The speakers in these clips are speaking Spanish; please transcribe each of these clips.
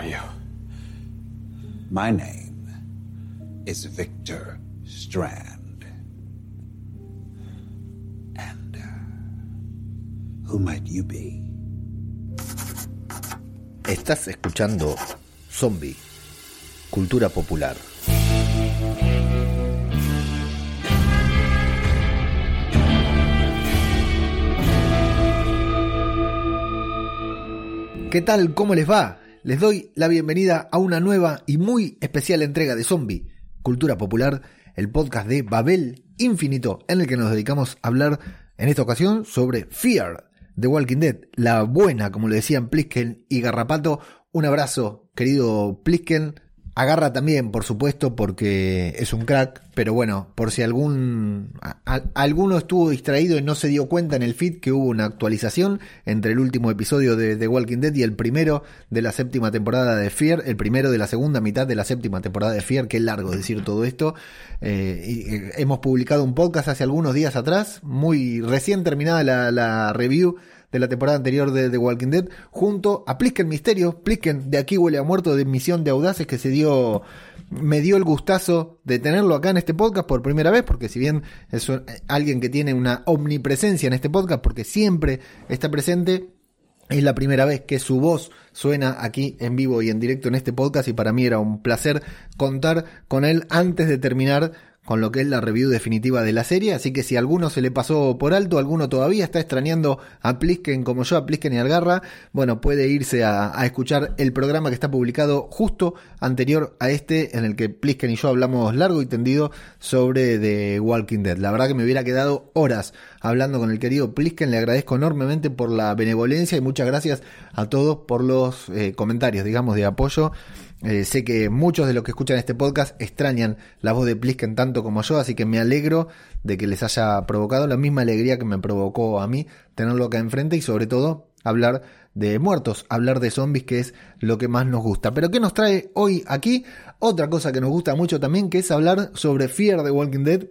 are you? My name is Victor Strand. And uh, who might you be? Estás escuchando Zombie, Cultura Popular. ¿Qué tal? ¿Cómo les va? Les doy la bienvenida a una nueva y muy especial entrega de Zombie, Cultura Popular, el podcast de Babel Infinito, en el que nos dedicamos a hablar en esta ocasión sobre Fear, The Walking Dead, la buena, como le decían Plisken y Garrapato. Un abrazo, querido Plisken, Agarra también, por supuesto, porque es un crack, pero bueno, por si algún alguno estuvo distraído y no se dio cuenta en el feed que hubo una actualización entre el último episodio de The Walking Dead y el primero de la séptima temporada de Fear, el primero de la segunda mitad de la séptima temporada de Fear, qué largo decir todo esto. Eh, y, eh, hemos publicado un podcast hace algunos días atrás, muy recién terminada la, la review de la temporada anterior de The Walking Dead, junto a Plisken Misterio, Plisken de aquí huele a muerto de Misión de Audaces, que se dio, me dio el gustazo de tenerlo acá en este podcast por primera vez, porque si bien es alguien que tiene una omnipresencia en este podcast, porque siempre está presente, es la primera vez que su voz suena aquí en vivo y en directo en este podcast y para mí era un placer contar con él antes de terminar con lo que es la review definitiva de la serie, así que si alguno se le pasó por alto, alguno todavía está extrañando a Plisken como yo, a Plisken y Algarra, bueno, puede irse a, escuchar el programa que está publicado justo anterior a este, en el que Plisken y yo hablamos largo y tendido sobre The Walking Dead. La verdad que me hubiera quedado horas hablando con el querido Plisken, le agradezco enormemente por la benevolencia y muchas gracias a todos por los eh, comentarios, digamos, de apoyo eh, sé que muchos de los que escuchan este podcast extrañan la voz de Plisken tanto como yo, así que me alegro de que les haya provocado la misma alegría que me provocó a mí tenerlo acá enfrente y sobre todo hablar de muertos, hablar de zombies, que es lo que más nos gusta. Pero ¿qué nos trae hoy aquí? Otra cosa que nos gusta mucho también, que es hablar sobre Fear the Walking Dead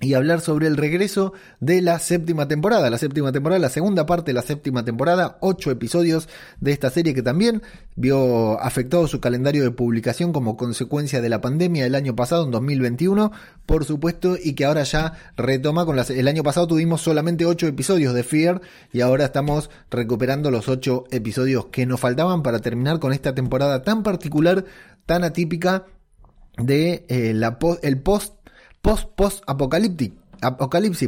y hablar sobre el regreso de la séptima temporada. La séptima temporada, la segunda parte de la séptima temporada, ocho episodios de esta serie que también vio afectado su calendario de publicación como consecuencia de la pandemia el año pasado, en 2021, por supuesto, y que ahora ya retoma con las... El año pasado tuvimos solamente ocho episodios de Fear y ahora estamos recuperando los ocho episodios que nos faltaban para terminar con esta temporada tan particular, tan atípica de eh, la, el post post post apocalipsis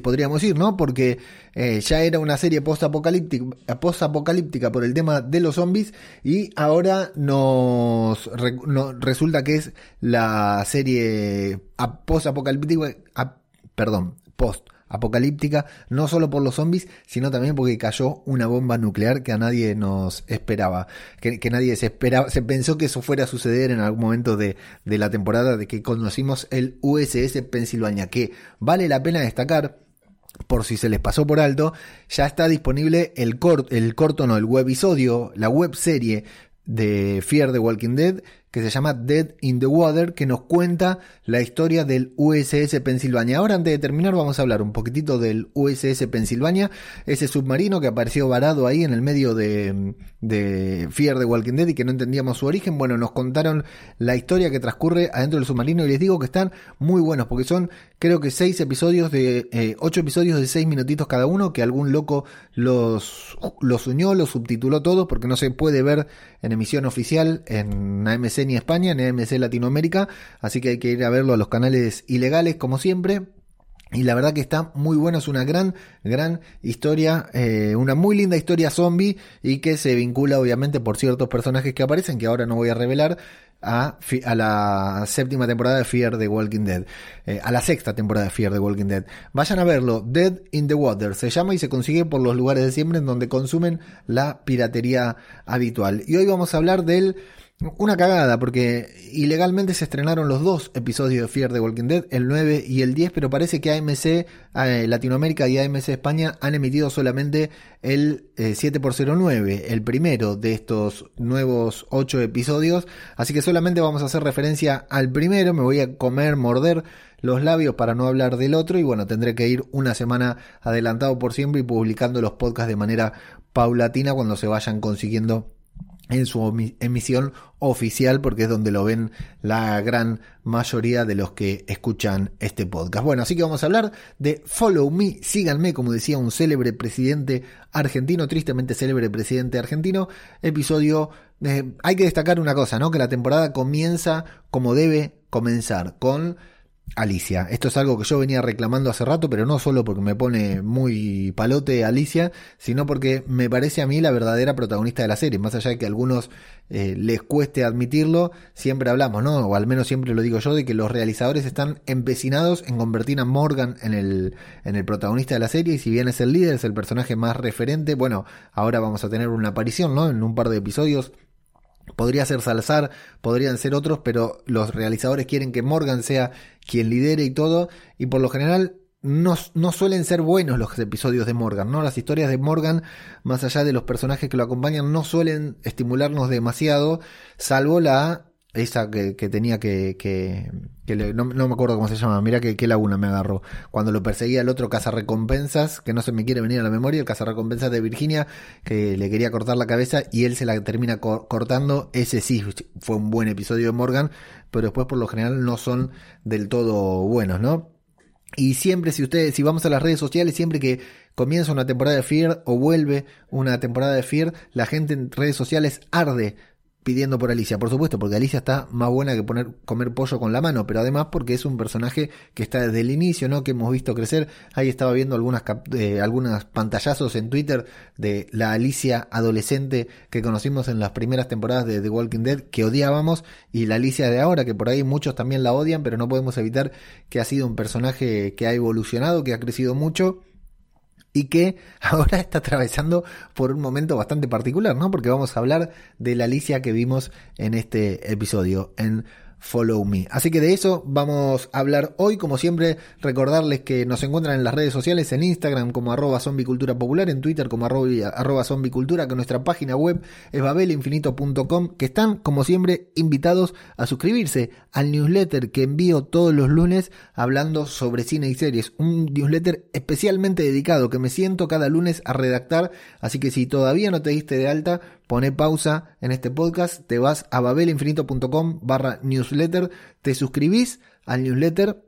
podríamos decir, ¿no? Porque eh, ya era una serie post apocalíptica, post apocalíptica por el tema de los zombies y ahora nos resulta que es la serie post apocalíptica, perdón, post apocalíptica, no solo por los zombies, sino también porque cayó una bomba nuclear que a nadie nos esperaba, que, nadie se esperaba, se pensó que eso fuera a suceder en algún momento de, de la temporada de que conocimos el USS Pensilvania, que vale la pena destacar por si se les pasó por alto, ya está disponible el, el corto, no, el webisodio, la web serie de Fear the Walking Dead, que se llama Dead in the Water, que nos cuenta la historia del USS Pennsylvania. Ahora, antes de terminar, vamos a hablar un poquitito del USS Pennsylvania, ese submarino que apareció varado ahí en el medio de, de Fear the Walking Dead y que no entendíamos su origen. Bueno, nos contaron la historia que transcurre adentro del submarino y les digo que están muy buenos porque son, creo que seis episodios de, eh, ocho episodios de seis minutitos cada uno, que algún loco los, los unió, los subtituló todos porque no se puede ver en emisión oficial en AMC ni España, ni AMC Latinoamérica, así que hay que ir a verlo a los canales ilegales como siempre. Y la verdad que está muy bueno, es una gran, gran historia, eh, una muy linda historia zombie y que se vincula obviamente por ciertos personajes que aparecen, que ahora no voy a revelar, a, la séptima temporada de Fear the Walking Dead, eh, a la sexta temporada de Fear the Walking Dead. Vayan a verlo, Dead in the Water, se llama y se consigue por los lugares de siempre en donde consumen la piratería habitual. Y hoy vamos a hablar del una cagada, porque ilegalmente se estrenaron los dos episodios de Fear the Walking Dead, el 9 y el 10, pero parece que AMC eh, Latinoamérica y AMC España han emitido solamente el 7x09, eh, el primero de estos nuevos 8 episodios, así que solamente vamos a hacer referencia al primero, me voy a comer, morder los labios para no hablar del otro y bueno, tendré que ir una semana adelantado por siempre y publicando los podcasts de manera paulatina cuando se vayan consiguiendo en su emisión oficial porque es donde lo ven la gran mayoría de los que escuchan este podcast. Bueno, así que vamos a hablar de Follow Me, síganme, como decía un célebre presidente argentino, tristemente célebre presidente argentino, episodio... Eh, hay que destacar una cosa, ¿no? Que la temporada comienza como debe comenzar, con Alicia. Esto es algo que yo venía reclamando hace rato, pero no solo porque me pone muy palote Alicia, sino porque me parece a mí la verdadera protagonista de la serie. Más allá de que a algunos eh, les cueste admitirlo, siempre hablamos, ¿no? O al menos siempre lo digo yo, de que los realizadores están empecinados en convertir a Morgan en el, en el protagonista de la serie. Y si bien es el líder, es el personaje más referente, bueno, ahora vamos a tener una aparición, ¿no? En un par de episodios Podría ser Salazar, podrían ser otros, pero los realizadores quieren que Morgan sea quien lidere y todo, y por lo general no, no, suelen ser buenos los episodios de Morgan, ¿no? Las historias de Morgan, más allá de los personajes que lo acompañan, no suelen estimularnos demasiado, salvo la esa que, tenía que, que, no, me acuerdo cómo se llama, mira que, qué laguna me agarró. Cuando lo perseguía el otro cazarrecompensas, que no se me quiere venir a la memoria, el cazarrecompensas de Virginia, que le quería cortar la cabeza y él se la termina cortando. Ese sí fue un buen episodio de Morgan, pero después por lo general no son del todo buenos, ¿no? Y siempre, si ustedes, si vamos a las redes sociales, siempre que comienza una temporada de Fear o vuelve una temporada de Fear, la gente en redes sociales arde pidiendo por Alicia, por supuesto, porque Alicia está más buena que poner comer pollo con la mano, pero además porque es un personaje que está desde el inicio, ¿no? Que hemos visto crecer. Ahí estaba viendo algunas eh, pantallazos en Twitter de la Alicia adolescente que conocimos en las primeras temporadas de The Walking Dead que odiábamos y la Alicia de ahora que por ahí muchos también la odian, pero no podemos evitar que ha sido un personaje que ha evolucionado, que ha crecido mucho y que ahora está atravesando por un momento bastante particular, ¿no? Porque vamos a hablar de la Alicia que vimos en este episodio, en Follow Me. Así que de eso vamos a hablar hoy. Como siempre, recordarles que nos encuentran en las redes sociales, en Instagram como arroba zombicultura popular, en Twitter como arroba, zombicultura, que nuestra página web es babelinfinito.com, que están, como siempre, invitados a suscribirse al newsletter que envío todos los lunes hablando sobre cine y series. Un newsletter especialmente dedicado que me siento cada lunes a redactar. Así que si todavía no te diste de alta, pone pausa en este podcast, te vas a babelinfinito.com barra newsletter, te suscribís al newsletter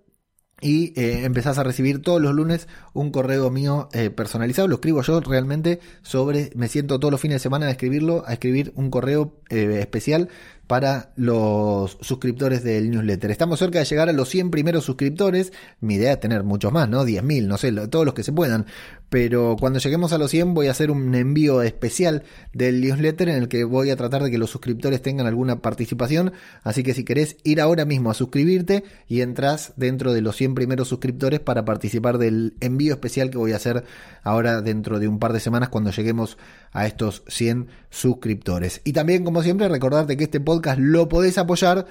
y eh, empezás a recibir todos los lunes un correo mío eh, personalizado. Lo escribo yo realmente sobre, me siento todos los fines de semana a escribirlo, a escribir un correo eh, especial para los suscriptores del newsletter. Estamos cerca de llegar a los 100 primeros suscriptores. Mi idea es tener muchos más, ¿no? 10.000, no sé, todos los que se puedan. Pero cuando lleguemos a los 100 voy a hacer un envío especial del newsletter en el que voy a tratar de que los suscriptores tengan alguna participación. Así que si querés ir ahora mismo a suscribirte y entras dentro de los 100 primeros suscriptores para participar del envío especial que voy a hacer ahora dentro de un par de semanas cuando lleguemos a estos 100 suscriptores. Y también, como siempre, recordarte que este podcast lo podés apoyar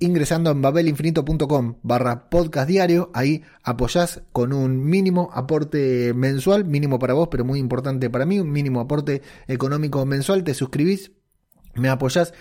ingresando en babelinfinito.com barra podcast diario, ahí apoyás con un mínimo aporte mensual, mínimo para vos, pero muy importante para mí, un mínimo aporte económico mensual, te suscribís, me apoyás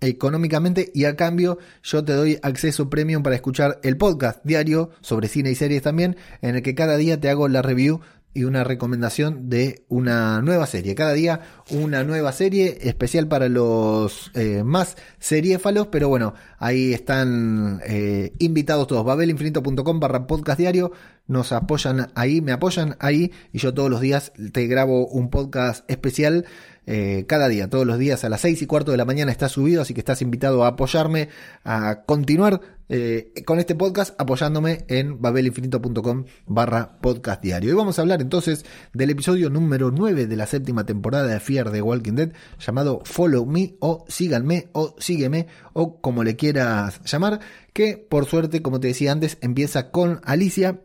económicamente y a cambio yo te doy acceso premium para escuchar el podcast diario sobre cine y series también, en el que cada día te hago la review y una recomendación de una nueva serie. Cada día una nueva serie especial para los eh, más seriéfalos, pero bueno, ahí están eh, invitados todos. babelinfinito.com barra podcast diario. Nos apoyan ahí, me apoyan ahí y yo todos los días te grabo un podcast especial eh, cada día, todos los días a las 6 y cuarto de la mañana está subido, así que estás invitado a apoyarme, a continuar eh, con este podcast apoyándome en babelinfinito.com barra podcast diario. Y vamos a hablar entonces del episodio número 9 de la séptima temporada de Fear de Walking Dead llamado Follow Me o Síganme o Sígueme o como le quieras llamar, que por suerte, como te decía antes, empieza con Alicia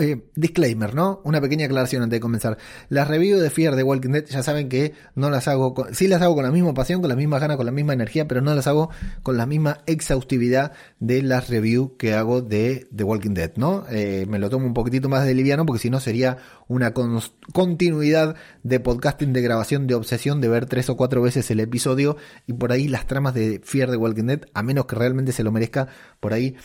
eh, disclaimer, ¿no? Una pequeña aclaración antes de comenzar. Las reviews de Fear de Walking Dead ya saben que no las hago, con, sí las hago con la misma pasión, con la misma ganas, con la misma energía, pero no las hago con la misma exhaustividad de las reviews que hago de The Walking Dead, ¿no? Eh, me lo tomo un poquitito más de liviano porque si no sería una continuidad de podcasting, de grabación, de obsesión, de ver tres o cuatro veces el episodio y por ahí las tramas de Fear de Walking Dead, a menos que realmente se lo merezca, por ahí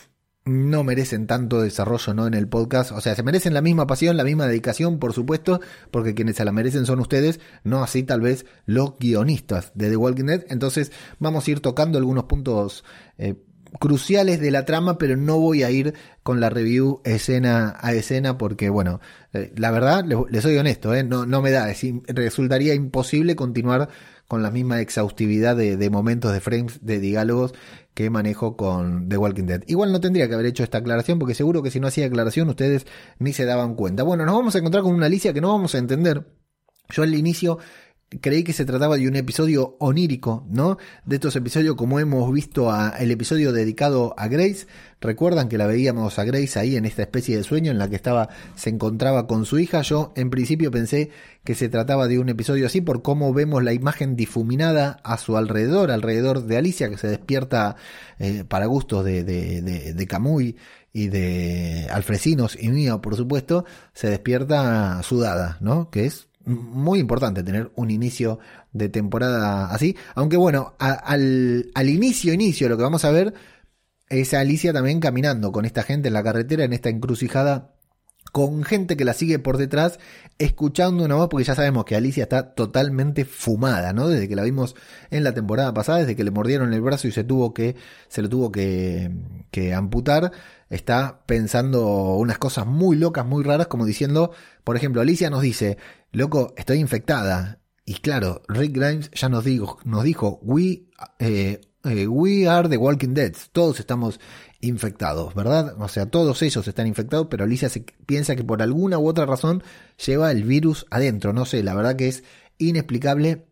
no merecen tanto desarrollo no en el podcast, o sea, se merecen la misma pasión, la misma dedicación, por supuesto, porque quienes se la merecen son ustedes, no así tal vez los guionistas de The Walking Dead. Entonces, vamos a ir tocando algunos puntos eh, cruciales de la trama, pero no voy a ir con la review escena a escena porque, bueno, eh, la verdad, les, soy honesto, eh, no, no me da, resultaría imposible continuar con la misma exhaustividad de, de, momentos, de frames, de diálogos que manejo con The Walking Dead. Igual no tendría que haber hecho esta aclaración porque seguro que si no hacía aclaración ustedes ni se daban cuenta. Bueno, nos vamos a encontrar con una Alicia que no vamos a entender. Yo al inicio creí que se trataba de un episodio onírico, ¿no? De estos episodios como hemos visto el episodio dedicado a Grace. Recuerdan que la veíamos a Grace ahí en esta especie de sueño en la que estaba, se encontraba con su hija. Yo en principio pensé que se trataba de un episodio así por cómo vemos la imagen difuminada a su alrededor, alrededor de Alicia que se despierta eh, para gustos de, de, de, de Camuy y de Alfresinos y mío, por supuesto, se despierta sudada, ¿no? Que es muy importante tener un inicio de temporada así. Aunque bueno, al, al inicio, inicio, lo que vamos a ver es a Alicia también caminando con esta gente en la carretera, en esta encrucijada con gente que la sigue por detrás, escuchando una voz, porque ya sabemos que Alicia está totalmente fumada, ¿no? Desde que la vimos en la temporada pasada, desde que le mordieron el brazo y se tuvo que, se lo tuvo que, que amputar, está pensando unas cosas muy locas, muy raras, como diciendo, por ejemplo, Alicia nos dice, loco, estoy infectada. Y claro, Rick Grimes ya nos dijo, nos dijo, we, eh, eh, we are the Walking Dead, todos estamos infectados, ¿verdad? O sea, todos ellos están infectados, pero Alicia se piensa que por alguna u otra razón lleva el virus adentro. No sé, la verdad que es inexplicable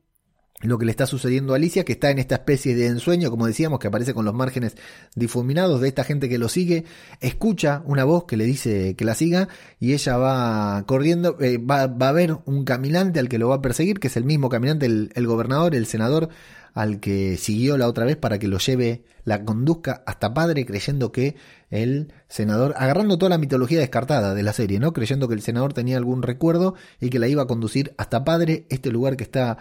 lo que le está sucediendo a Alicia, que está en esta especie de ensueño, como decíamos, que aparece con los márgenes difuminados de esta gente que lo sigue, escucha una voz que le dice que la siga y ella va corriendo, eh, va, va, a ver un caminante al que lo va a perseguir, que es el mismo caminante, el, el gobernador, el senador al que siguió la otra vez para que lo lleve, la conduzca hasta padre, creyendo que el senador, agarrando toda la mitología descartada de la serie, ¿no? Creyendo que el senador tenía algún recuerdo y que la iba a conducir hasta padre, este lugar que está,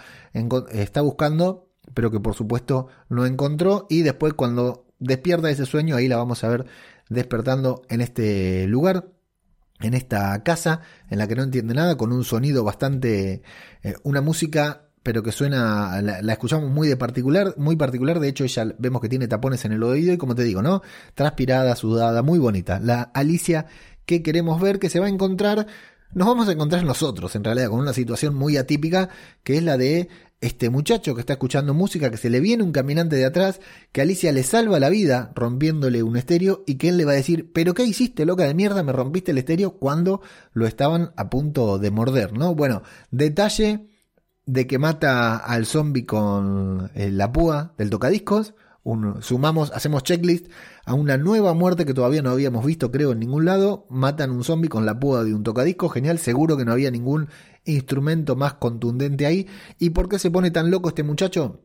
está buscando, pero que por supuesto no encontró. Y después, cuando despierta ese sueño, ahí la vamos a ver despertando en este lugar en esta casa en la que no entiende nada, con un sonido bastante, eh, una música pero que suena, la, escuchamos muy de particular, muy particular, de hecho ella vemos que tiene tapones en el oído y como te digo, ¿no? Transpirada, sudada, muy bonita. La Alicia que queremos ver, que se va a encontrar, nos vamos a encontrar nosotros en realidad con una situación muy atípica, que es la de este muchacho que está escuchando música, que se le viene un caminante de atrás, que Alicia le salva la vida rompiéndole un estéreo y que él le va a decir, pero ¿qué hiciste, loca de mierda? Me rompiste el estéreo cuando lo estaban a punto de morder, ¿no? Bueno, detalle de que mata al zombie con eh, la púa del tocadiscos. sumamos, hacemos checklist a una nueva muerte que todavía no habíamos visto, creo, en ningún lado. Matan un zombie con la púa de un tocadiscos. Genial, seguro que no había ningún instrumento más contundente ahí. ¿Y por qué se pone tan loco este muchacho?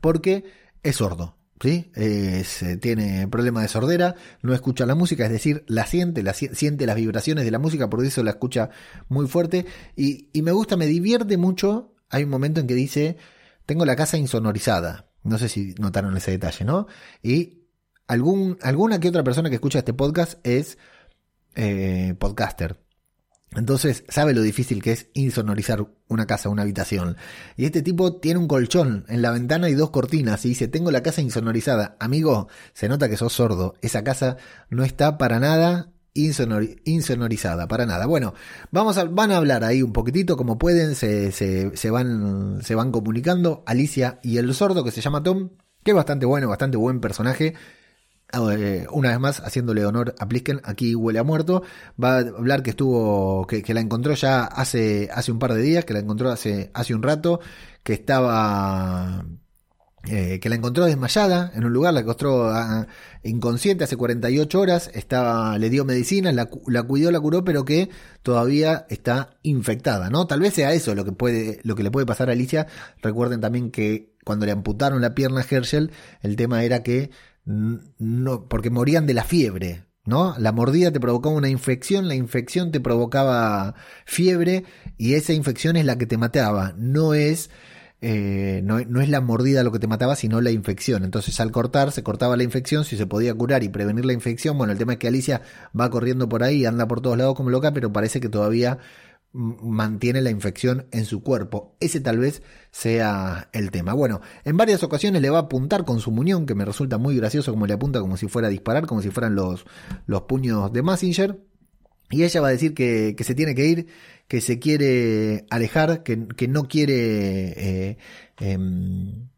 Porque es sordo. ¿Sí? tiene problema de sordera, no escucha la música, es decir, la siente, siente las vibraciones de la música, por eso la escucha muy fuerte. Y, y me gusta, me divierte mucho hay un momento en que dice, tengo la casa insonorizada. No sé si notaron ese detalle, ¿no? Y algún, alguna que otra persona que escucha este podcast es eh, podcaster. Entonces sabe lo difícil que es insonorizar una casa, una habitación. Y este tipo tiene un colchón en la ventana y dos cortinas y dice, tengo la casa insonorizada. Amigo, se nota que sos sordo. Esa casa no está para nada insonorizada, para nada. Bueno, vamos a, van a hablar ahí un poquitito, como pueden, se, se, van, se van comunicando Alicia y el sordo, que se llama Tom, que es bastante bueno, bastante buen personaje. Eh, una vez más, haciéndole honor a Plisken, aquí huele a muerto. Va a hablar que estuvo, que, que, la encontró ya hace, hace un par de días, que la encontró hace, hace un rato, que estaba eh, que la encontró desmayada en un lugar, la encontró ah, inconsciente hace 48 horas, estaba, le dio medicina, la, cuidó, la curó, pero que todavía está infectada, ¿no? Tal vez sea eso lo que puede, lo que le puede pasar a Alicia. Recuerden también que cuando le amputaron la pierna a Herschel, el tema era que no, porque morían de la fiebre, ¿no? La mordida te provocaba una infección, la infección te provocaba fiebre y esa infección es la que te mataba, no es eh, no, no, es la mordida lo que te mataba, sino la infección. Entonces al cortar, se cortaba la infección, si se podía curar y prevenir la infección, bueno, el tema es que Alicia va corriendo por ahí, anda por todos lados como loca, pero parece que todavía mantiene la infección en su cuerpo. Ese tal vez sea el tema. Bueno, en varias ocasiones le va a apuntar con su muñón, que me resulta muy gracioso como le apunta como si fuera a disparar, como si fueran los, los puños de Massinger. Y ella va a decir que, se tiene que ir, que se quiere alejar, que, no quiere... Eh, em,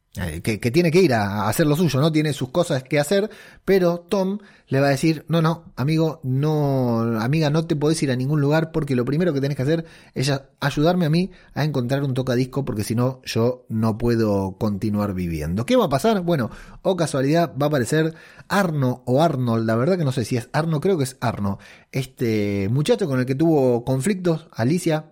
que, tiene que ir a, hacer lo suyo, ¿no? Tiene sus cosas que hacer, pero Tom le va a decir, no, no, amigo, no, amiga, no te podés ir a ningún lugar porque lo primero que tenés que hacer es ayudarme a mí a encontrar un tocadisco porque si no, yo no puedo continuar viviendo. ¿Qué va a pasar? Bueno, o casualidad, va a aparecer Arno o Arnold, la verdad que no sé si es Arno, creo que es Arno, este muchacho con el que tuvo conflictos, Alicia,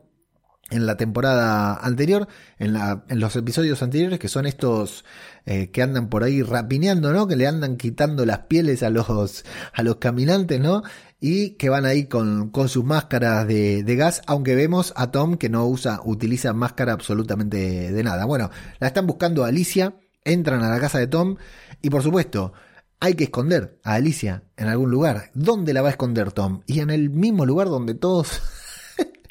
en la temporada anterior, en, la, en los episodios anteriores, que son estos eh, que andan por ahí rapineando, ¿no? Que le andan quitando las pieles a los, a los caminantes, ¿no? Y que van ahí con, con sus máscaras de, gas, aunque vemos a Tom que no usa, utiliza máscara absolutamente de nada. Bueno, la están buscando a Alicia, entran a la casa de Tom y por supuesto, hay que esconder a Alicia en algún lugar. ¿Dónde la va a esconder Tom? Y en el mismo lugar donde todos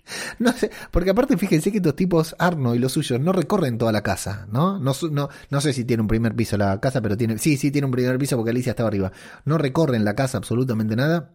No sé, porque aparte fíjense que estos tipos, Arno y los suyos, no recorren toda la casa, ¿no? No, no, no sé si tiene un primer piso la casa, pero tiene, sí, sí tiene un primer piso porque Alicia estaba arriba. No recorren la casa absolutamente nada,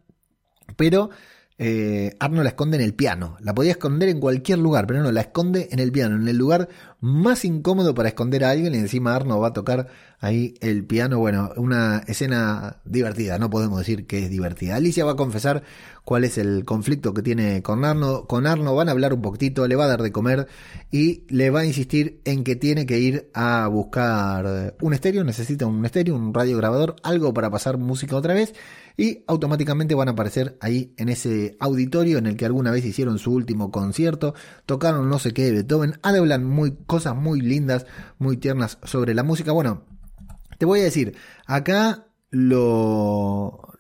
pero eh, Arno la esconde en el piano. La podía esconder en cualquier lugar, pero no, la esconde en el piano, en el lugar más incómodo para esconder a alguien y encima Arno va a tocar ahí el piano. Bueno, una escena divertida, no podemos decir que es divertida. Alicia va a confesar cuál es el conflicto que tiene con Arno. Con Arno van a hablar un poquitito, le va a dar de comer y le va a insistir en que tiene que ir a buscar un estéreo, necesita un estéreo, un radio grabador, algo para pasar música otra vez y automáticamente van a aparecer ahí en ese auditorio en el que alguna vez hicieron su último concierto, tocaron no sé qué de Beethoven, hablan muy, cosas muy lindas, muy tiernas sobre la música. Bueno, te voy a decir, acá lo,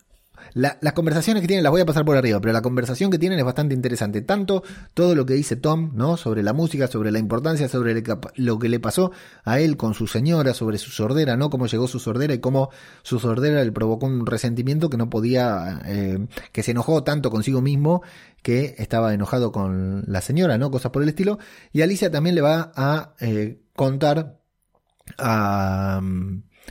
las conversaciones que tienen las voy a pasar por arriba, pero la conversación que tienen es bastante interesante. Tanto todo lo que dice Tom, ¿no? Sobre la música, sobre la importancia, sobre lo que le pasó a él con su señora, sobre su sordera, ¿no? Cómo llegó su sordera y cómo su sordera le provocó un resentimiento que no podía, eh, que se enojó tanto consigo mismo que estaba enojado con la señora, ¿no? Cosas por el estilo. Y Alicia también le va a eh, contar a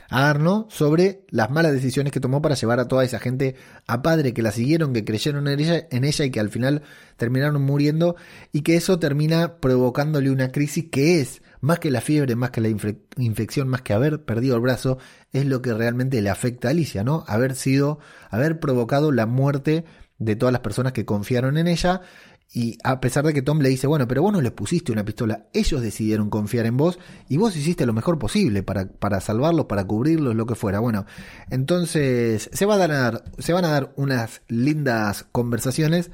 a Arno sobre las malas decisiones que tomó para llevar a toda esa gente a padre que la siguieron, que creyeron en ella, en ella y que al final terminaron muriendo y que eso termina provocándole una crisis que es más que la fiebre, más que la infección, más que haber perdido el brazo, es lo que realmente le afecta a Alicia, ¿no? Haber sido, haber provocado la muerte de todas las personas que confiaron en ella y a pesar de que Tom le dice, bueno, pero vos no les pusiste una pistola, ellos decidieron confiar en vos y vos hiciste lo mejor posible para, para salvarlos, para cubrirlos, lo que fuera. Bueno, entonces se, va a dar, se van a dar unas lindas conversaciones.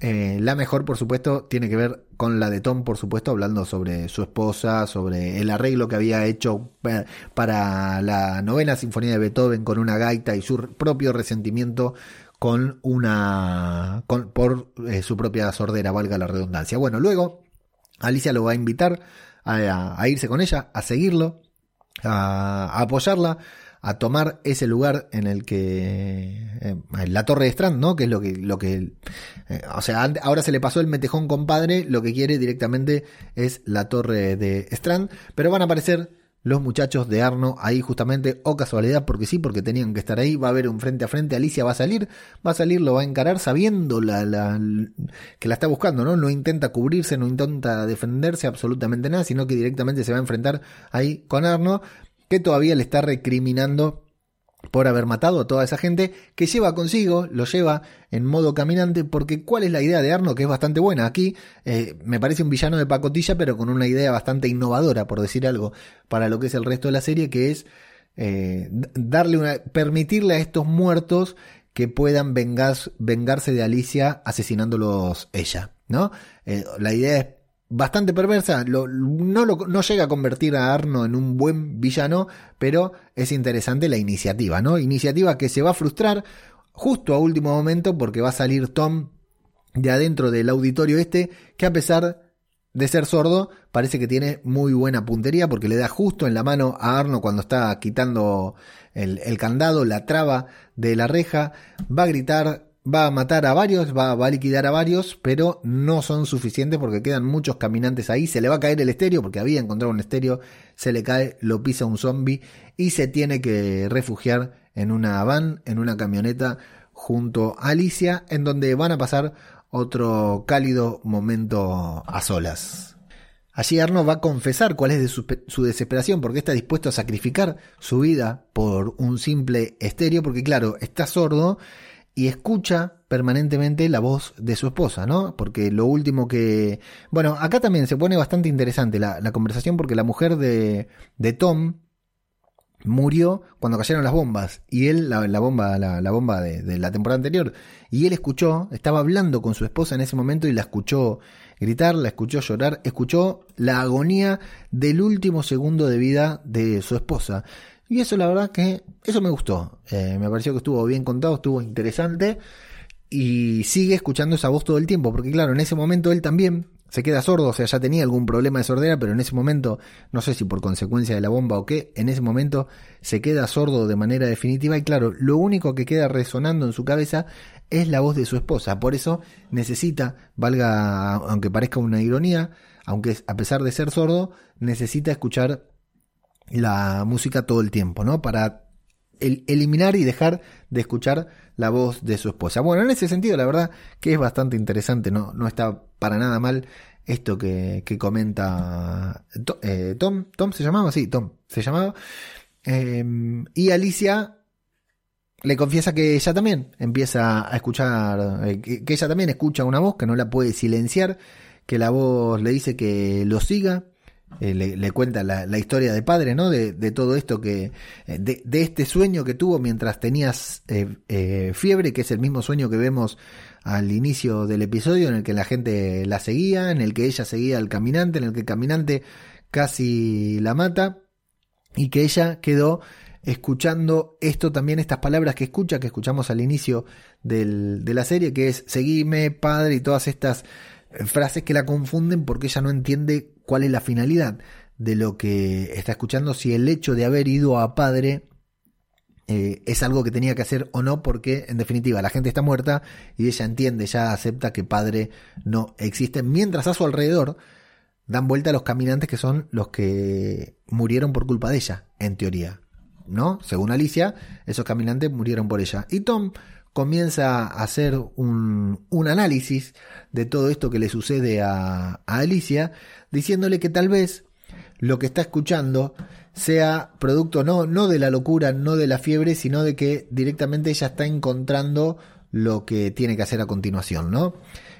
Eh, la mejor, por supuesto, tiene que ver con la de Tom, por supuesto, hablando sobre su esposa, sobre el arreglo que había hecho eh, para la novena sinfonía de Beethoven con una gaita y su propio resentimiento con una con, por eh, su propia sordera, valga la redundancia. Bueno, luego Alicia lo va a invitar a, irse con ella, a seguirlo, a, apoyarla, a tomar ese lugar en el que eh, la torre de Strand, ¿no? Que es lo que lo que eh, o sea, ahora se le pasó el metejón compadre, lo que quiere directamente es la torre de Strand, pero van a aparecer los muchachos de Arno ahí justamente, o casualidad, porque sí, porque tenían que estar ahí, va a haber un frente a frente, Alicia va a salir, va a salir, lo va a encarar sabiendo la, la, que la está buscando, ¿no? No intenta cubrirse, no intenta defenderse absolutamente nada, sino que directamente se va a enfrentar ahí con Arno, que todavía le está recriminando por haber matado a toda esa gente que lleva consigo, lo lleva en modo caminante, porque ¿cuál es la idea de Arno? Que es bastante buena. Aquí eh, me parece un villano de pacotilla, pero con una idea bastante innovadora, por decir algo, para lo que es el resto de la serie, que es eh, darle una, permitirle a estos muertos que puedan vengarse de Alicia asesinándolos ella, ¿no? Eh, la idea es bastante perversa. no, no llega a convertir a Arno en un buen villano, pero es interesante la iniciativa, ¿no? Iniciativa que se va a frustrar justo a último momento porque va a salir Tom de adentro del auditorio este, que a pesar de ser sordo, parece que tiene muy buena puntería porque le da justo en la mano a Arno cuando está quitando el, el candado, la traba de la reja, va a gritar, va a matar a varios, va, a liquidar a varios, pero no son suficientes porque quedan muchos caminantes ahí. Se le va a caer el estéreo porque había encontrado un estéreo, se le cae, lo pisa un zombie y se tiene que refugiar en una van, en una camioneta junto a Alicia, en donde van a pasar otro cálido momento a solas. Allí Arno va a confesar cuál es de su, su, desesperación, porque está dispuesto a sacrificar su vida por un simple estéreo, porque claro, está sordo y escucha permanentemente la voz de su esposa, ¿no? Porque lo último que... Bueno, acá también se pone bastante interesante la, la conversación porque la mujer de, de Tom, murió cuando cayeron las bombas y él la, bomba la, la bomba de, de, la temporada anterior y él escuchó estaba hablando con su esposa en ese momento y la escuchó gritar la escuchó llorar escuchó la agonía del último segundo de vida de su esposa y eso la verdad que eso me gustó. Eh, me pareció que estuvo bien contado estuvo interesante y sigue escuchando esa voz todo el tiempo porque claro en ese momento él también se queda sordo, o sea, ya tenía algún problema de sordera, pero en ese momento, no sé si por consecuencia de la bomba o qué, en ese momento se queda sordo de manera definitiva y claro, lo único que queda resonando en su cabeza es la voz de su esposa, por eso necesita, valga, aunque parezca una ironía, aunque a pesar de ser sordo, necesita escuchar la música todo el tiempo, ¿no? Para el, eliminar y dejar de escuchar la voz de su esposa. Bueno, en ese sentido, la verdad que es bastante interesante, no, no está para nada mal esto que, que comenta eh, Tom. Tom se llamaba, sí, Tom se llamaba. Eh, y Alicia le confiesa que ella también empieza a escuchar, eh, que ella también escucha una voz que no la puede silenciar, que la voz le dice que lo siga, eh, le, cuenta la, historia de padre, ¿no? De, todo esto que, eh, de, este sueño que tuvo mientras tenías eh, fiebre, que es el mismo sueño que vemos al inicio del episodio, en el que la gente la seguía, en el que ella seguía al caminante, en el que el caminante casi la mata, y que ella quedó escuchando esto también, estas palabras que escucha, que escuchamos al inicio del, de la serie, que es seguime, padre, y todas estas frases que la confunden porque ella no entiende cuál es la finalidad de lo que está escuchando, si el hecho de haber ido a padre eh, es algo que tenía que hacer o no, porque en definitiva la gente está muerta y ella entiende, ya acepta que padre no existe, mientras a su alrededor dan vuelta a los caminantes que son los que murieron por culpa de ella, en teoría. ¿No? Según Alicia, esos caminantes murieron por ella. Y Tom comienza a hacer un, un análisis de todo esto que le sucede a, Alicia, diciéndole que tal vez lo que está escuchando sea producto no, no de la locura, no de la fiebre, sino de que directamente ella está encontrando lo que tiene que hacer a continuación, ¿no?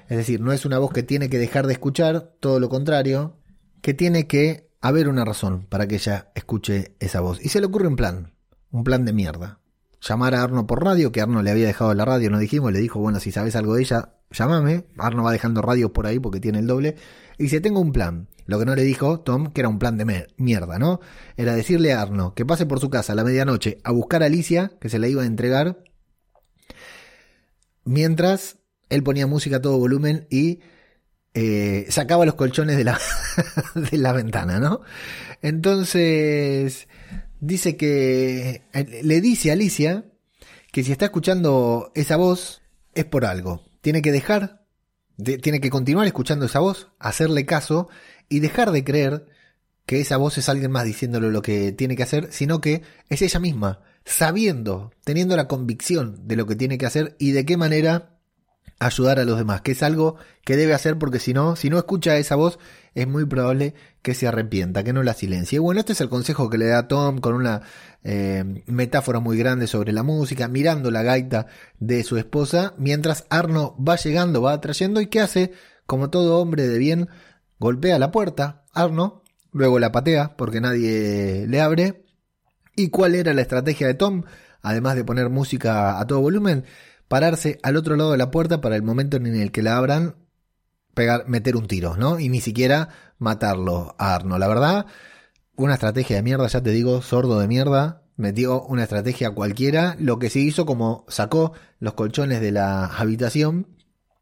Es decir, no es una voz que tiene que dejar de escuchar, todo lo contrario, que tiene que haber una razón para que ella escuche esa voz. Y se le ocurre un plan, un plan de mierda llamar a Arno por radio, que Arno le había dejado la radio, nos dijimos, le dijo, bueno, si sabes algo de ella, llámame. Arno va dejando radio por ahí porque tiene el doble. Y dice, tengo un plan. Lo que no le dijo Tom, que era un plan de mierda, ¿no? Era decirle a Arno que pase por su casa a la medianoche a buscar a Alicia, que se la iba a entregar, mientras él ponía música a todo volumen y eh, sacaba los colchones de la, de la ventana, ¿no? Entonces, dice que eh, le dice a Alicia que si está escuchando esa voz es por algo. Tiene que dejar, de, tiene que continuar escuchando esa voz, hacerle caso y dejar de creer que esa voz es alguien más diciéndole lo que tiene que hacer, sino que es ella misma, sabiendo, teniendo la convicción de lo que tiene que hacer y de qué manera ayudar a los demás, que es algo que debe hacer porque si no, si no escucha esa voz, es muy probable que se arrepienta, que no la silencie. Y bueno, este es el consejo que le da Tom con una eh, metáfora muy grande sobre la música, mirando la gaita de su esposa, mientras Arno va llegando, va atrayendo y ¿qué hace? Como todo hombre de bien, golpea la puerta, Arno, luego la patea porque nadie le abre. ¿Y cuál era la estrategia de Tom? Además de poner música a todo volumen, pararse al otro lado de la puerta para el momento en el que la abran, pegar, meter un tiro, ¿no? Y ni siquiera matarlo a Arno. La verdad, una estrategia de mierda, ya te digo, sordo de mierda. Metió una estrategia cualquiera. Lo que se hizo, como sacó los colchones de la habitación,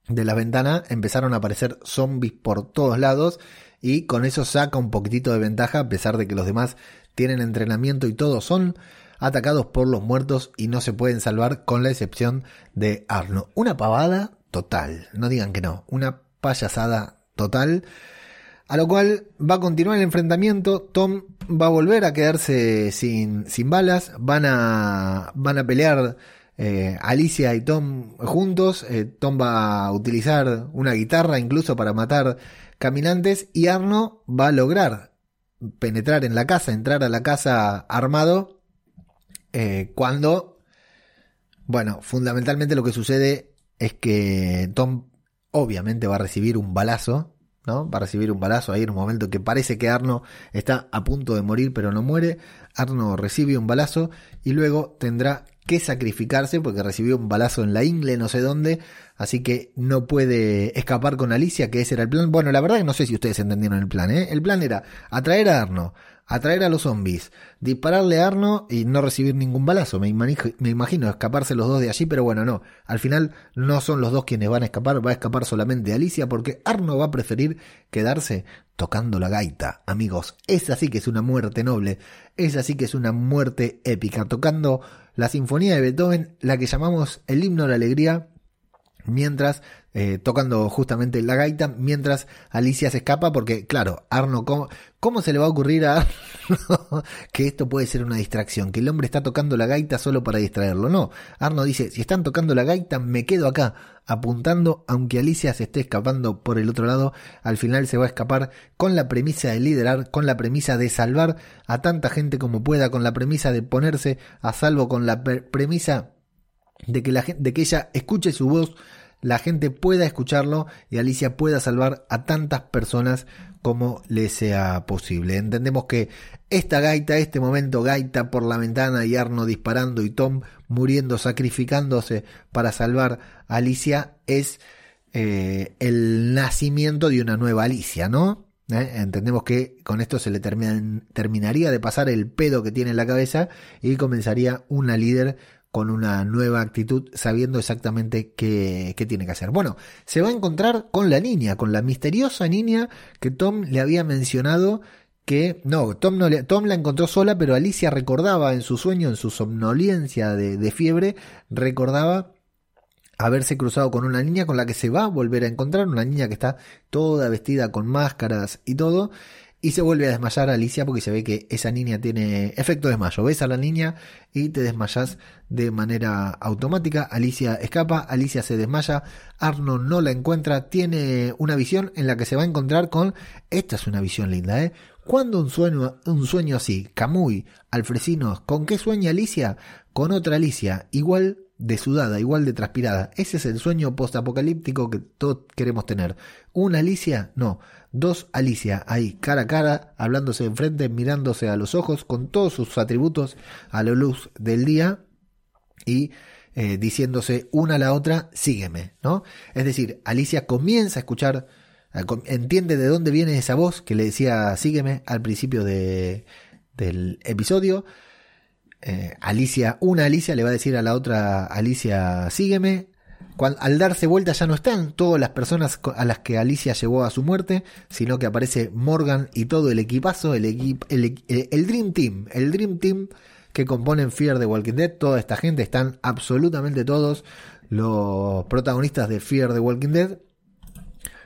de la ventana, empezaron a aparecer zombies por todos lados. y con eso saca un poquitito de ventaja a pesar de que los demás tienen entrenamiento y todos son atacados por los muertos y no se pueden salvar con la excepción de Arno. Una pavada total, no digan que no, una payasada total. A lo cual va a continuar el enfrentamiento. Tom va a volver a quedarse sin, sin balas. Van a, van a pelear eh, Alicia y Tom juntos. Eh, Tom va a utilizar una guitarra incluso para matar caminantes. Y Arno va a lograr penetrar en la casa, entrar a la casa armado. Eh, cuando, bueno, fundamentalmente lo que sucede es que Tom obviamente va a recibir un balazo ¿no? Va a recibir un balazo ahí en un momento que parece que Arno está a punto de morir, pero no muere. Arno recibe un balazo y luego tendrá que sacrificarse porque recibió un balazo en la ingle, no sé dónde, así que no puede escapar con Alicia, que ese era el plan. Bueno, la verdad que no sé si ustedes entendieron el plan, ¿eh? El plan era atraer a Arno, atraer a los zombies, dispararle a Arno y no recibir ningún balazo. Me, imagino escaparse los dos de allí, pero bueno, no. Al final no son los dos quienes van a escapar, va a escapar solamente Alicia porque Arno va a preferir quedarse tocando la gaita. Amigos, esa sí que es una muerte noble, esa sí que es una muerte épica, tocando la sinfonía de Beethoven, la que llamamos el himno de la alegría mientras eh, tocando justamente la gaita mientras Alicia se escapa porque claro Arno ¿cómo, ¿cómo, se le va a ocurrir a Arno que esto puede ser una distracción que el hombre está tocando la gaita solo para distraerlo. No Arno dice si están tocando la gaita me quedo acá apuntando aunque Alicia se esté escapando por el otro lado al final se va a escapar con la premisa de liderar con la premisa de salvar a tanta gente como pueda con la premisa de ponerse a salvo con la premisa de que, la, de que ella escuche su voz, la gente pueda escucharlo y Alicia pueda salvar a tantas personas como le sea posible. Entendemos que esta gaita, este momento gaita por la ventana y Arno disparando y Tom muriendo, sacrificándose para salvar a Alicia, es eh, el nacimiento de una nueva Alicia, ¿no? ¿Eh? Entendemos que con esto se le terminaría de pasar el pedo que tiene en la cabeza y comenzaría una líder con una nueva actitud, sabiendo exactamente qué, tiene que hacer. Bueno, se va a encontrar con la niña, con la misteriosa niña que Tom le había mencionado que no, Tom, no le, Tom la encontró sola, pero Alicia recordaba en su sueño, en su somnolencia de, fiebre, recordaba haberse cruzado con una niña con la que se va a volver a encontrar, una niña que está toda vestida con máscaras y todo, y se vuelve a desmayar Alicia porque se ve que esa niña tiene efecto desmayo. Ves a la niña y te desmayas de manera automática. Alicia escapa, Alicia se desmaya, Arno no la encuentra, tiene una visión en la que se va a encontrar con... Esta es una visión linda, ¿eh? Cuando un sueño, un sueño así, Camuy, Alfresinos, ¿con qué sueña Alicia? Con otra Alicia, igual de sudada, igual de transpirada. Ese es el sueño postapocalíptico que todos queremos tener. ¿Una Alicia? No. Dos Alicia, ahí, cara a cara, hablándose enfrente, mirándose a los ojos, con todos sus atributos a la luz del día y eh, diciéndose una a la otra, sígueme, ¿no? Es decir, Alicia comienza a escuchar, entiende de dónde viene esa voz que le decía sígueme al principio de, del episodio eh, Alicia, una Alicia le va a decir a la otra Alicia, sígueme. Al darse vuelta ya no están todas las personas a las que Alicia llevó a su muerte, sino que aparece Morgan y todo el equipazo, el, el, Dream Team, el Dream Team que componen Fear the Walking Dead. Toda esta gente están absolutamente todos los protagonistas de Fear the Walking Dead.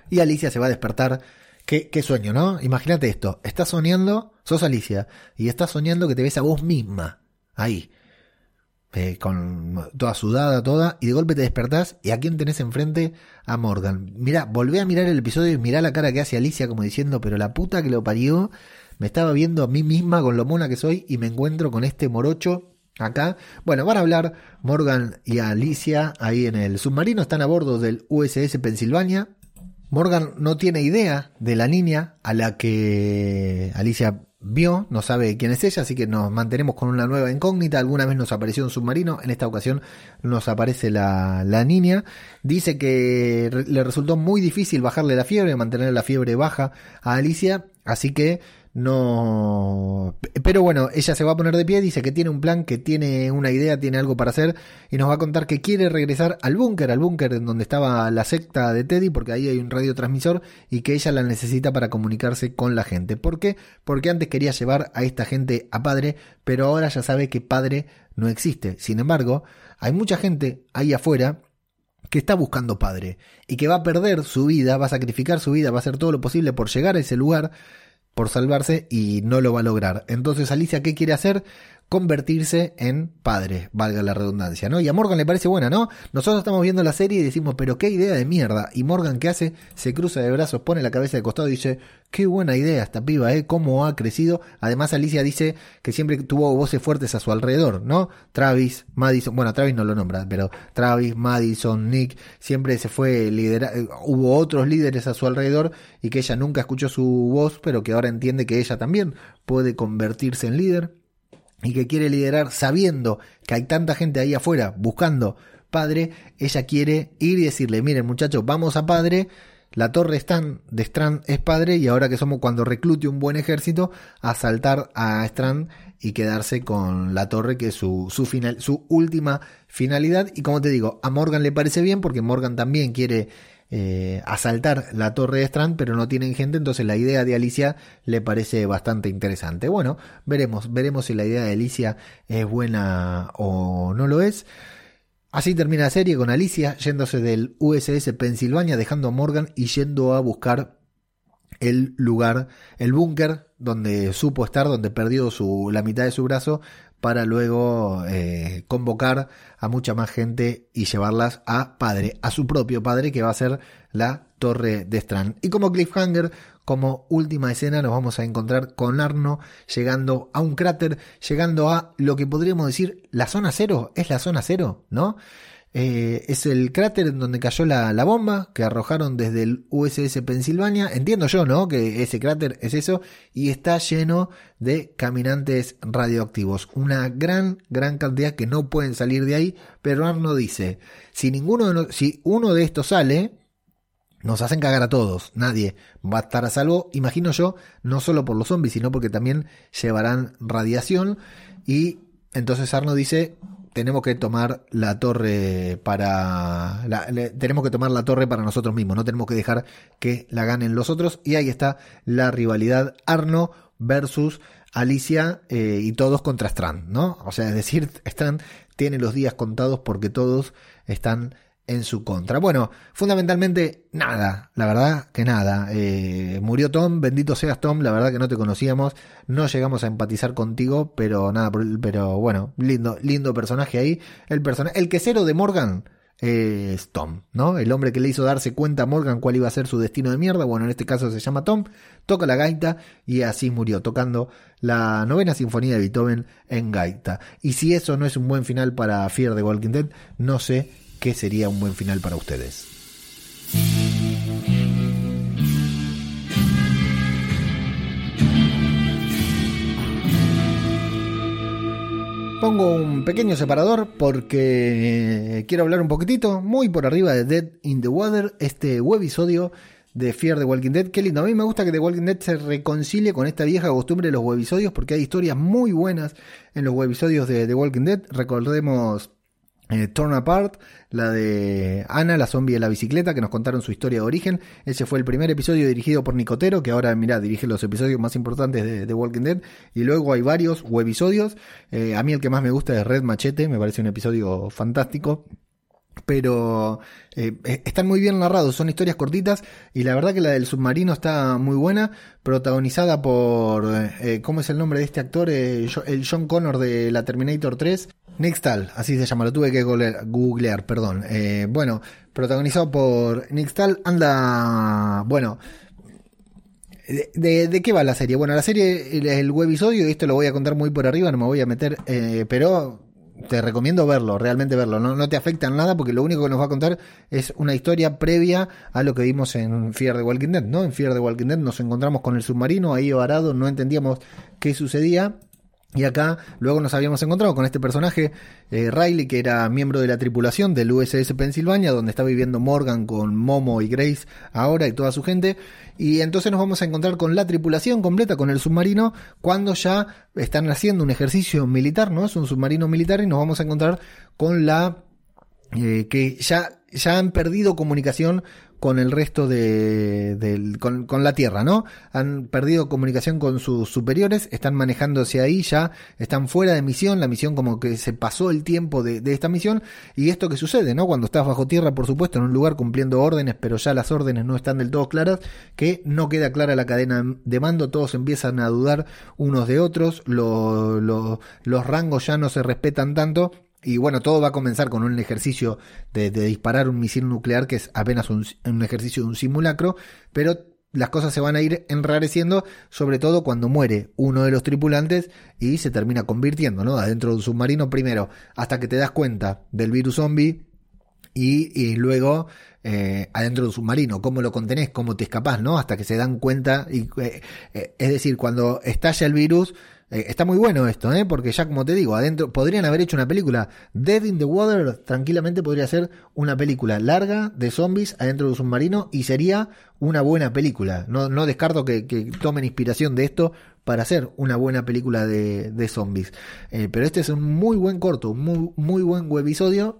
Y Alicia se va a despertar. Qué, qué sueño, ¿no? Imagínate esto. Estás soñando, sos Alicia, y estás soñando que te ves a vos misma ahí, eh, con toda sudada, toda, y de golpe te despertás y a quién tenés enfrente a Morgan. Mira, volvé a mirar el episodio y mirá la cara que hace Alicia como diciendo, pero la puta que lo parió, me estaba viendo a mí misma con lo mona que soy y me encuentro con este morocho acá. Bueno, van a hablar Morgan y Alicia ahí en el submarino, están a bordo del USS Pensilvania. Morgan no tiene idea de la niña a la que Alicia vio, no sabe quién es ella, así que nos mantenemos con una nueva incógnita. Alguna vez nos apareció un submarino, en esta ocasión nos aparece la, la niña. Dice que le resultó muy difícil bajarle la fiebre, mantener la fiebre baja a Alicia, así que no... Pero bueno, ella se va a poner de pie, dice que tiene un plan, que tiene una idea, tiene algo para hacer y nos va a contar que quiere regresar al búnker, al búnker en donde estaba la secta de Teddy, porque ahí hay un radiotransmisor y que ella la necesita para comunicarse con la gente. ¿Por qué? Porque antes quería llevar a esta gente a padre, pero ahora ya sabe que padre no existe. Sin embargo, hay mucha gente ahí afuera que está buscando padre y que va a perder su vida, va a sacrificar su vida, va a hacer todo lo posible por llegar a ese lugar por salvarse y no lo va a lograr. Entonces Alicia, ¿qué quiere hacer? Convertirse en padre, valga la redundancia, ¿no? Y a Morgan le parece buena, ¿no? Nosotros estamos viendo la serie y decimos, pero qué idea de mierda. Y Morgan, ¿qué hace? Se cruza de brazos, pone la cabeza de costado y dice, qué buena idea esta piba, ¿eh? Cómo ha crecido. Además, Alicia dice que siempre tuvo voces fuertes a su alrededor, ¿no? Travis, Madison, bueno, Travis no lo nombra, pero Travis, Madison, Nick, siempre se fue liderar, hubo otros líderes a su alrededor y que ella nunca escuchó su voz, pero que ahora entiende que ella también puede convertirse en líder y que quiere liderar sabiendo que hay tanta gente ahí afuera buscando padre, ella quiere ir y decirle, miren muchachos, vamos a padre, la torre Stan de Strand es padre y ahora que somos cuando reclute un buen ejército, asaltar a Strand y quedarse con la torre que es su, su, final, su última finalidad. Y como te digo, a Morgan le parece bien porque Morgan también quiere eh, asaltar la torre de Strand, pero no tienen gente, entonces la idea de Alicia le parece bastante interesante. Bueno, veremos, veremos si la idea de Alicia es buena o no lo es. Así termina la serie con Alicia yéndose del USS Pensilvania, dejando a Morgan y yendo a buscar el lugar, el búnker donde supo estar, donde perdió su, la mitad de su brazo para luego eh, convocar a mucha más gente y llevarlas a padre, a su propio padre, que va a ser la Torre de Strand. Y como cliffhanger, como última escena, nos vamos a encontrar con Arno llegando a un cráter, llegando a lo que podríamos decir la zona cero, es la zona cero, ¿no? Eh, es el cráter en donde cayó la, bomba que arrojaron desde el USS Pensilvania. Entiendo yo, ¿no? Que ese cráter es eso y está lleno de caminantes radioactivos. Una gran, gran cantidad que no pueden salir de ahí. Pero Arno dice, si ninguno de si uno de estos sale, nos hacen cagar a todos. Nadie va a estar a salvo, imagino yo, no solo por los zombies, sino porque también llevarán radiación. Y entonces Arno dice, tenemos que tomar la torre para tenemos que tomar la torre para nosotros mismos no tenemos que dejar que la ganen los otros. Y ahí está la rivalidad Arno versus Alicia eh, y todos contra Strand no o sea es decir Strand tiene los días contados porque todos están en su contra. Bueno, fundamentalmente nada, la verdad que nada. Eh, murió Tom, bendito seas Tom, la verdad que no te conocíamos, no llegamos a empatizar contigo, pero nada, pero bueno, lindo, lindo personaje ahí. El personaje, el quesero de Morgan es Tom, ¿no? El hombre que le hizo darse cuenta a Morgan cuál iba a ser su destino de mierda, bueno, en este caso se llama Tom, toca la gaita y así murió, tocando la novena sinfonía de Beethoven en gaita. Y si eso no es un buen final para Fear de Walking Dead, no sé qué sería un buen final para ustedes. Pongo un pequeño separador porque quiero hablar un poquitito, muy por arriba de Dead in the Water, este webisodio de Fear the Walking Dead. Qué lindo, a mí me gusta que The Walking Dead se reconcilie con esta vieja costumbre de los webisodios porque hay historias muy buenas en los webisodios de The Walking Dead. Recordemos eh, Torn Apart, la de Ana, la zombie de la bicicleta, que nos contaron su historia de origen. Ese fue el primer episodio dirigido por Nicotero, que ahora, mira, dirige los episodios más importantes de, Walking Dead. Y luego hay varios webisodios. Eh, a mí el que más me gusta es Red Machete, me parece un episodio fantástico pero eh, e, están muy bien narrados, son historias cortitas y la verdad que la del submarino está muy buena, protagonizada por, eh, ¿cómo es el nombre de este actor? el John Connor de la Terminator 3, Nick Stahl, así se llama, lo tuve que googlear, perdón. Eh, bueno, protagonizado por Stahl, anda, bueno, de, qué va la serie? Bueno, la serie, el, el webisodio, esto lo voy a contar muy por arriba, no me voy a meter, eh, pero te recomiendo verlo, realmente verlo. No, no te afecta en nada porque lo único que nos va a contar es una historia previa a lo que vimos en Fear the Walking Dead, ¿no? En Fear the Walking Dead nos encontramos con el submarino ahí varado, no entendíamos qué sucedía Y acá luego nos habíamos encontrado con este personaje, eh, Riley, que era miembro de la tripulación del USS Pennsylvania, donde está viviendo Morgan con Momo y Grace ahora y toda su gente. Y entonces nos vamos a encontrar con la tripulación completa, con el submarino, cuando ya están haciendo un ejercicio militar, ¿no? Es un submarino militar y nos vamos a encontrar con la... Eh, que ya, ya han perdido comunicación con el resto de, con, la Tierra, ¿no? Han perdido comunicación con sus superiores, están manejándose ahí ya, están fuera de misión, la misión como que se pasó el tiempo de, de esta misión y esto que sucede, ¿no? Cuando estás bajo tierra, por supuesto, en un lugar cumpliendo órdenes, pero ya las órdenes no están del todo claras, que no queda clara la cadena de mando, todos empiezan a dudar unos de otros, los rangos ya no se respetan tanto y bueno, todo va a comenzar con un ejercicio de, disparar un misil nuclear que es apenas un, ejercicio de un simulacro, pero las cosas se van a ir enrareciendo, sobre todo cuando muere uno de los tripulantes y se termina convirtiendo, ¿no? Adentro de un submarino primero, hasta que te das cuenta del virus zombie y, luego eh, adentro de un submarino, cómo lo contenés, cómo te escapás, ¿no? Hasta que se dan cuenta, y, eh, eh, es decir, cuando estalla el virus, eh, está muy bueno esto, ¿eh? porque ya como te digo, adentro podrían haber hecho una película. Dead in the Water tranquilamente podría ser una película larga de zombies adentro de un submarino y sería una buena película. No, no descarto que, tomen inspiración de esto para hacer una buena película de, de zombies. Eh, pero este es un muy buen corto, muy, muy buen episodio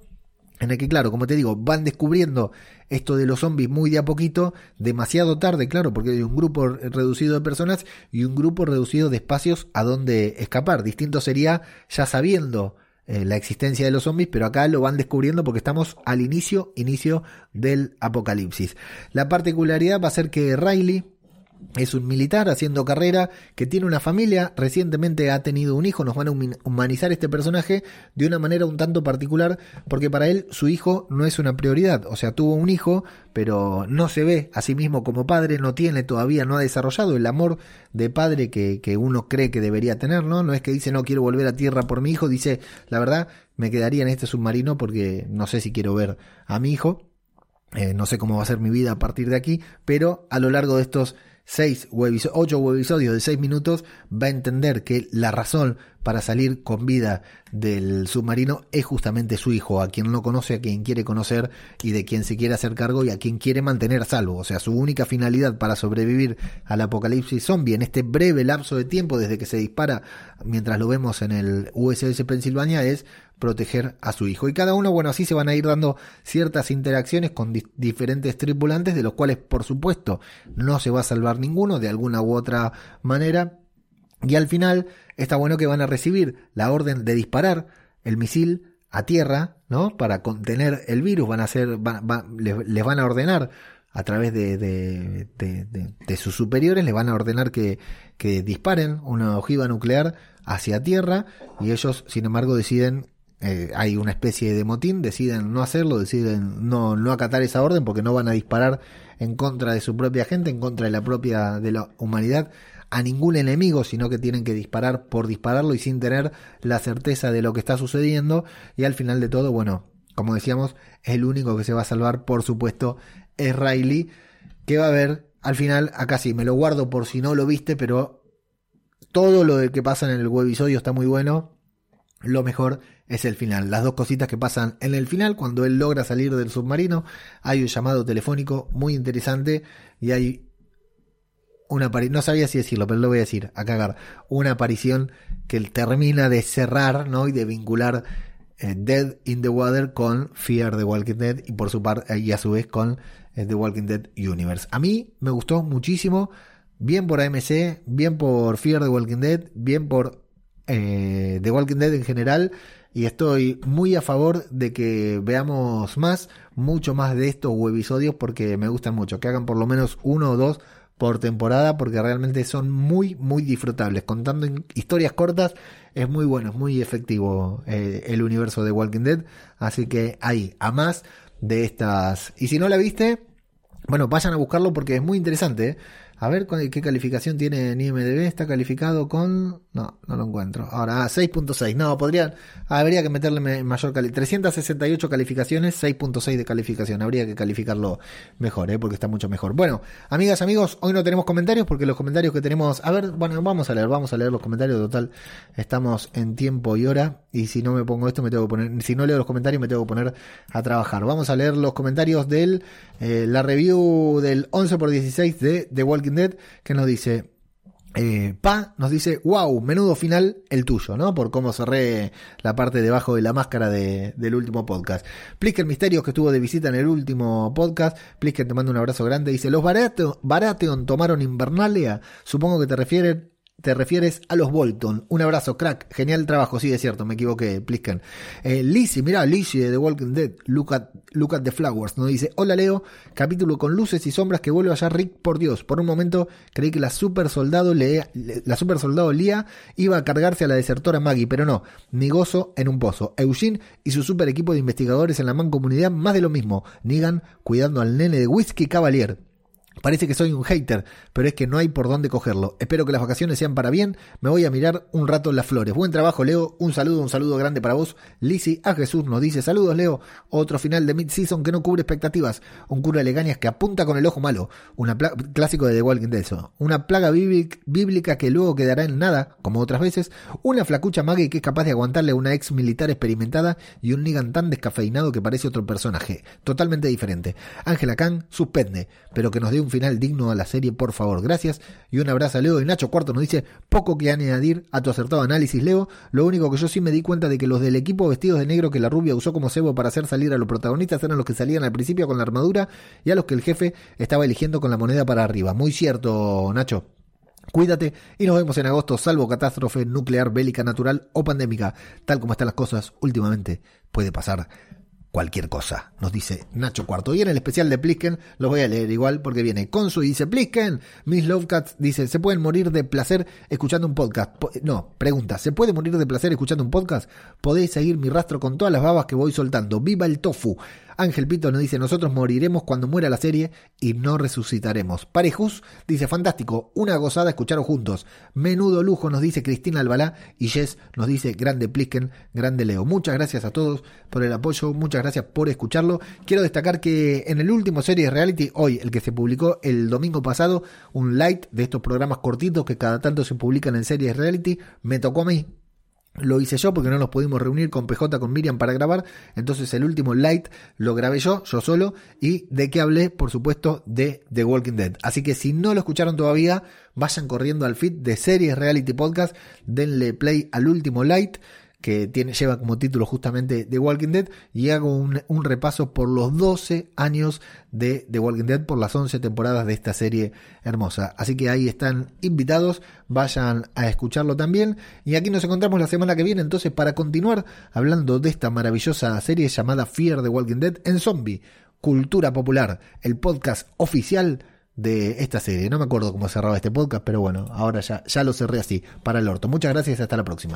en el que, claro, como te digo, van descubriendo esto de los zombies muy de a poquito, demasiado tarde, claro, porque hay un grupo reducido de personas y un grupo reducido de espacios a donde escapar. Distinto sería ya sabiendo eh, la existencia de los zombies, pero acá lo van descubriendo porque estamos al inicio, inicio del apocalipsis. La particularidad va a ser que Riley, es un militar haciendo carrera que tiene una familia, recientemente ha tenido un hijo, nos van a humanizar este personaje de una manera un tanto particular porque para él su hijo no es una prioridad, o sea, tuvo un hijo, pero no se ve a sí mismo como padre, no tiene todavía, no ha desarrollado el amor de padre que, que uno cree que debería tener, ¿no? No es que dice no quiero volver a tierra por mi hijo, dice la verdad me quedaría en este submarino porque no sé si quiero ver a mi hijo. Eh, no sé cómo va a ser mi vida a partir de aquí, pero a lo largo de estos seis ocho webisodios de seis minutos, va a entender que la razón para salir con vida del submarino es justamente su hijo, a quien no conoce, a quien quiere conocer y de quien se quiere hacer cargo y a quien quiere mantener a salvo. O sea, su única finalidad para sobrevivir al apocalipsis zombie en este breve lapso de tiempo desde que se dispara, mientras lo vemos en el USS Pennsylvania, es proteger a su hijo. Y cada uno, bueno, así se van a ir dando ciertas interacciones con diferentes tripulantes, de los cuales, por supuesto, no se va a salvar ninguno de alguna u otra manera. Y al final, está bueno que van a recibir la orden de disparar el misil a tierra, ¿no? Para contener el virus, van a hacer, les, van a ordenar a través de, de, de, sus superiores, les van a ordenar que, que disparen una ojiva nuclear hacia tierra y ellos, sin embargo, deciden eh, hay una especie de motín, deciden no hacerlo, deciden no, no acatar esa orden porque no van a disparar en contra de su propia gente, en contra de la propia de la humanidad a ningún enemigo, sino que tienen que disparar por dispararlo y sin tener la certeza de lo que está sucediendo. Y al final de todo, bueno, como decíamos, el único que se va a salvar, por supuesto, es Riley, que va a ver al final, acá sí, me lo guardo por si no lo viste, pero todo lo que pasa en el webisodio está muy bueno. Lo mejor es el final. Las dos cositas que pasan en el final, cuando él logra salir del submarino, hay un llamado telefónico muy interesante y hay una aparición, no sabía si decirlo, pero lo voy a decir, a cagar, una aparición que termina de cerrar, ¿no? Y de vincular eh, Dead in the Water con Fear the Walking Dead y por su parte, y a su vez con eh, The Walking Dead Universe. A mí me gustó muchísimo, bien por AMC, bien por Fear the Walking Dead, bien por eh, The Walking Dead en general y estoy muy a favor de que veamos más, mucho más de estos webisodios porque me gustan mucho, que hagan por lo menos uno o dos por temporada porque realmente son muy muy disfrutables. Contando historias cortas es muy bueno, es muy efectivo eh, el universo de Walking Dead, así que ahí, a más de estas. Y si no la viste, bueno, vayan a buscarlo porque es muy interesante. ¿eh? A ver qué calificación tiene en IMDB. Está calificado con. No, no lo encuentro. Ahora, 6.6. Ah, no, podrían. habría que meterle mayor calificación. 368 calificaciones, 6.6 de calificación. Habría que calificarlo mejor, ¿eh? porque está mucho mejor. Bueno, amigas, amigos, hoy no tenemos comentarios porque los comentarios que tenemos. A ver, bueno, vamos a leer, vamos a leer los comentarios. Total, estamos en tiempo y hora. Y si no me pongo esto, me tengo que poner. Si no leo los comentarios, me tengo que poner a trabajar. Vamos a leer los comentarios de eh, la review del 11 por 16 de The Walking Dead, que nos dice, eh, Pa nos dice, wow, menudo final el tuyo, ¿no? Por cómo cerré la parte debajo de la máscara del último podcast. Plisker Misterios que estuvo de visita en el último podcast. Plisker te manda un abrazo grande. Dice, los Baratheon tomaron Invernalia. Supongo que te refieren te refieres a los Bolton. Un abrazo, crack. Genial trabajo. Sí, es cierto, me equivoqué, Plisken. Eh, Lizzie, mirá, Lizzie de The Walking Dead. Look at, at the Flowers. Nos dice: Hola Leo, capítulo con luces y sombras que vuelve allá Rick. Por Dios, por un momento creí que la super soldado, la super soldado Lía iba a cargarse a la desertora Maggie, pero no. Mi gozo en un pozo. Eugene y su super equipo de investigadores en la mancomunidad, más de lo mismo. Negan cuidando al nene de Whiskey Cavalier. Parece que soy un hater, pero es que no hay por dónde cogerlo. Espero que las vacaciones sean para bien. Me voy a mirar un rato las flores. Buen trabajo, Leo. Un saludo, un saludo grande para vos. Lisi a Jesús nos dice: Saludos, Leo. Otro final de mid-season que no cubre expectativas. Un cura de legañas que apunta con el ojo malo. Un clásico de The Walking Dead. Una plaga bíblica que luego quedará en nada, como otras veces. Una flacucha Maggie que es capaz de aguantarle a una ex militar experimentada. Y un Negan tan descafeinado que parece otro personaje. Totalmente diferente. Ángela Khan suspende, pero que nos dé un final digno a la serie, por favor. Gracias y un abrazo a Leo. Y Nacho Cuarto nos dice, poco que añadir a tu acertado análisis, Leo. Lo único que yo sí me di cuenta de que los del equipo vestidos de negro que la rubia usó como cebo para hacer salir a los protagonistas eran los que salían al principio con la armadura y a los que el jefe estaba eligiendo con la moneda para arriba. Muy cierto, Nacho. Cuídate y nos vemos en agosto, salvo catástrofe nuclear, bélica, natural o pandémica. Tal como están las cosas últimamente, puede pasar cualquier cosa, nos dice Nacho Cuarto. Y en el especial de Plisken, lo voy a leer igual porque viene Consu y dice Plisken, Miss Lovecats dice, ¿se pueden morir de placer escuchando un podcast? No, pregunta, ¿se puede morir de placer escuchando un podcast? Podéis seguir mi rastro con todas las babas que voy soltando. ¡Viva el tofu! Ángel Pito nos dice, nosotros moriremos cuando muera la serie y no resucitaremos. Parejus dice, fantástico, una gozada escucharos juntos. Menudo lujo nos dice Cristina Albalá y Jess nos dice, grande Plisken, grande Leo. Muchas gracias a todos por el apoyo, muchas gracias por escucharlo. Quiero destacar que en el último serie reality, hoy, el que se publicó el domingo pasado, un light de estos programas cortitos que cada tanto se publican en series reality, me tocó a mí lo hice yo porque no nos pudimos reunir con PJ, con Miriam para grabar. Entonces el último light lo grabé yo, yo solo. Y de qué hablé, por supuesto, de The Walking Dead. Así que si no lo escucharon todavía, vayan corriendo al feed de Series Reality Podcast. Denle play al último light que tiene, lleva como título justamente The Walking Dead, y hago un, repaso por los 12 años de The Walking Dead, por las 11 temporadas de esta serie hermosa. Así que ahí están invitados, vayan a escucarlo también. Y aquí nos encontramos la semana que viene, entonces, para continuar hablando de esta maravillosa serie llamada Fear the Walking Dead en Zombie, Cultura Popular, el podcast oficial de esta serie. No me acuerdo cómo cerraba este podcast, pero bueno, ahora ya, ya lo cerré así, para el orto. Muchas gracias y hasta la próxima.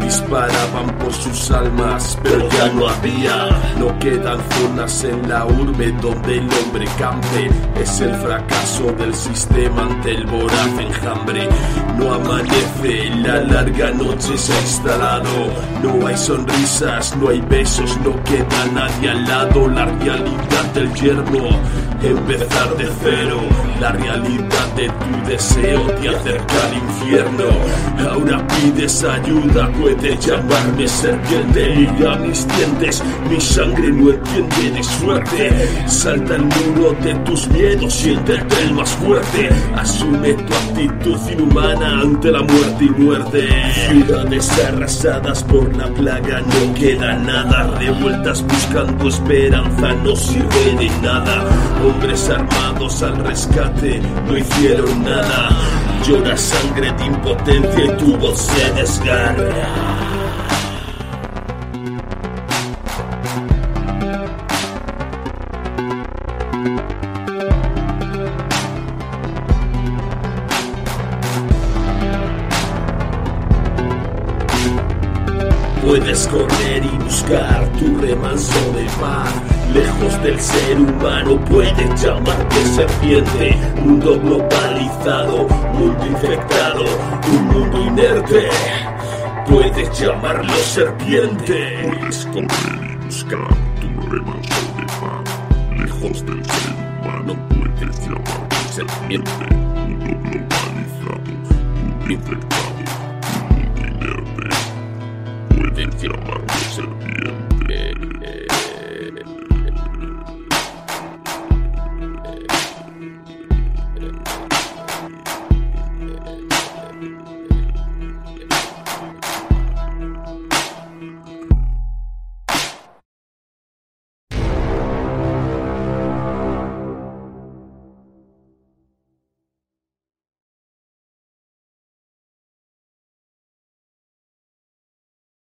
Disparaban por sus almas, pero ya no había. No quedan zonas en la urbe donde el hombre campe. Es el fracaso del sistema ante el voraz enjambre. No amanece, la larga noche se ha instalado. No hay sonrisas, no hay besos, no queda nadie al lado. La realidad del infierno, empezar de cero. La realidad de tu deseo te acerca al infierno. Ahora pides ayuda, puedes llamarme serpiente. Mira mis dientes, mi sangre no entiende de suerte. Salta el muro de tus miedos, siéntete el más fuerte. Asume tu actitud inhumana ante la muerte y muerte. Ciudades arrasadas por la plaga, no queda nada. Revueltas buscando esperanza, no sirve de nada. Hombres armados al rescate, no hicieron nada. Llora sangre de impotencia y tu voz se desgarra. Puedes correr y buscar tu remanso del ser humano puede llamarte serpiente. Mundo globalizado, mundo infectado, un mundo inerte. Puedes llamarlo serpiente. Puedes correr y buscar tu remanso de. Lejos del ser humano puedes llamarte serpiente. Mundo globalizado, mundo infectado, un mundo inerte. Puedes llamarlo